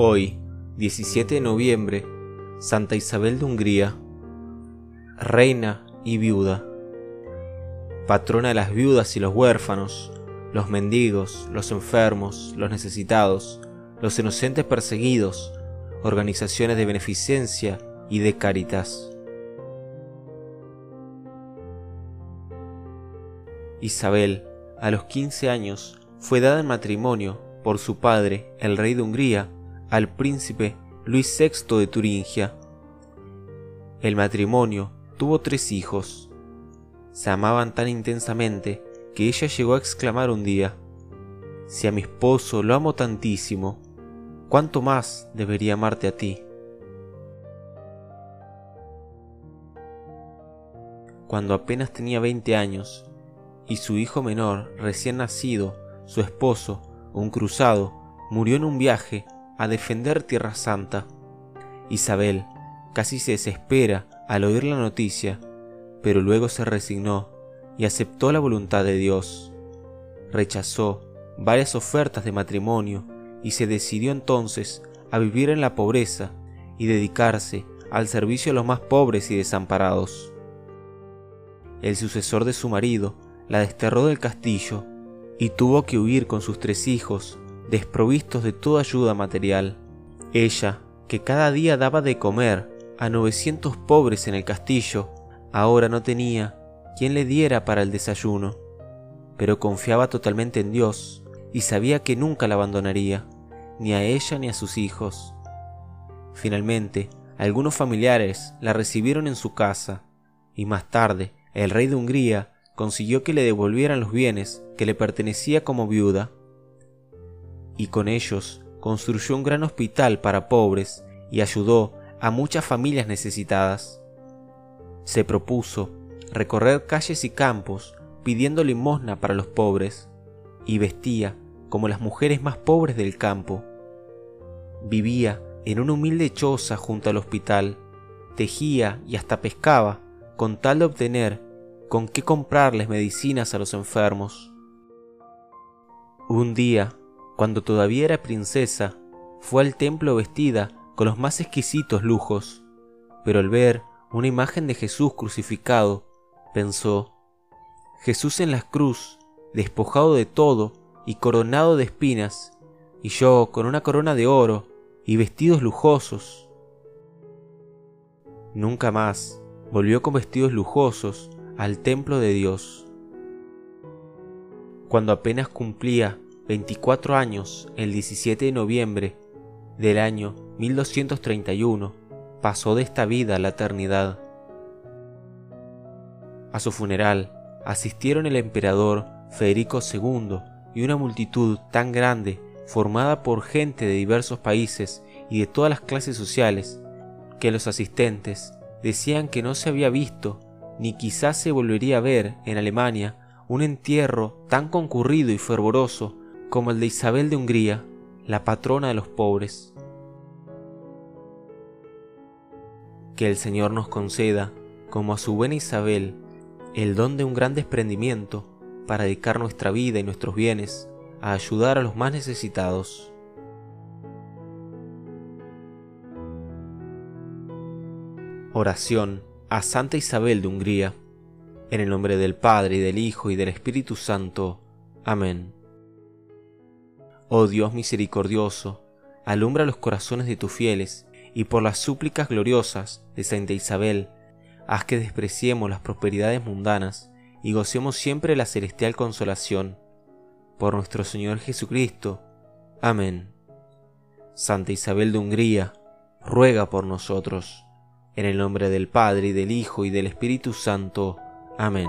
Hoy, 17 de noviembre, Santa Isabel de Hungría, reina y viuda, patrona de las viudas y los huérfanos, los mendigos, los enfermos, los necesitados, los inocentes perseguidos, organizaciones de beneficencia y de caritas. Isabel, a los 15 años, fue dada en matrimonio por su padre, el rey de Hungría, al príncipe Luis VI de Turingia. El matrimonio tuvo tres hijos. Se amaban tan intensamente que ella llegó a exclamar un día, Si a mi esposo lo amo tantísimo, ¿cuánto más debería amarte a ti? Cuando apenas tenía 20 años y su hijo menor, recién nacido, su esposo, un cruzado, murió en un viaje a defender Tierra Santa. Isabel casi se desespera al oír la noticia, pero luego se resignó y aceptó la voluntad de Dios. Rechazó varias ofertas de matrimonio y se decidió entonces a vivir en la pobreza y dedicarse al servicio a los más pobres y desamparados. El sucesor de su marido la desterró del castillo y tuvo que huir con sus tres hijos, desprovistos de toda ayuda material. Ella, que cada día daba de comer a 900 pobres en el castillo, ahora no tenía quien le diera para el desayuno, pero confiaba totalmente en Dios y sabía que nunca la abandonaría, ni a ella ni a sus hijos. Finalmente, algunos familiares la recibieron en su casa, y más tarde el rey de Hungría consiguió que le devolvieran los bienes que le pertenecía como viuda, y con ellos construyó un gran hospital para pobres y ayudó a muchas familias necesitadas. Se propuso recorrer calles y campos pidiendo limosna para los pobres, y vestía como las mujeres más pobres del campo. Vivía en una humilde choza junto al hospital, tejía y hasta pescaba con tal de obtener con qué comprarles medicinas a los enfermos. Un día, cuando todavía era princesa, fue al templo vestida con los más exquisitos lujos, pero al ver una imagen de Jesús crucificado, pensó, Jesús en la cruz, despojado de todo y coronado de espinas, y yo con una corona de oro y vestidos lujosos. Nunca más volvió con vestidos lujosos al templo de Dios. Cuando apenas cumplía 24 años, el 17 de noviembre del año 1231, pasó de esta vida a la eternidad. A su funeral asistieron el emperador Federico II y una multitud tan grande formada por gente de diversos países y de todas las clases sociales, que los asistentes decían que no se había visto ni quizás se volvería a ver en Alemania un entierro tan concurrido y fervoroso como el de Isabel de Hungría, la patrona de los pobres. Que el Señor nos conceda, como a su buena Isabel, el don de un gran desprendimiento para dedicar nuestra vida y nuestros bienes a ayudar a los más necesitados. Oración a Santa Isabel de Hungría, en el nombre del Padre y del Hijo y del Espíritu Santo. Amén. Oh Dios misericordioso, alumbra los corazones de tus fieles, y por las súplicas gloriosas de Santa Isabel, haz que despreciemos las prosperidades mundanas y gocemos siempre la celestial consolación. Por nuestro Señor Jesucristo. Amén. Santa Isabel de Hungría, ruega por nosotros. En el nombre del Padre, y del Hijo, y del Espíritu Santo. Amén.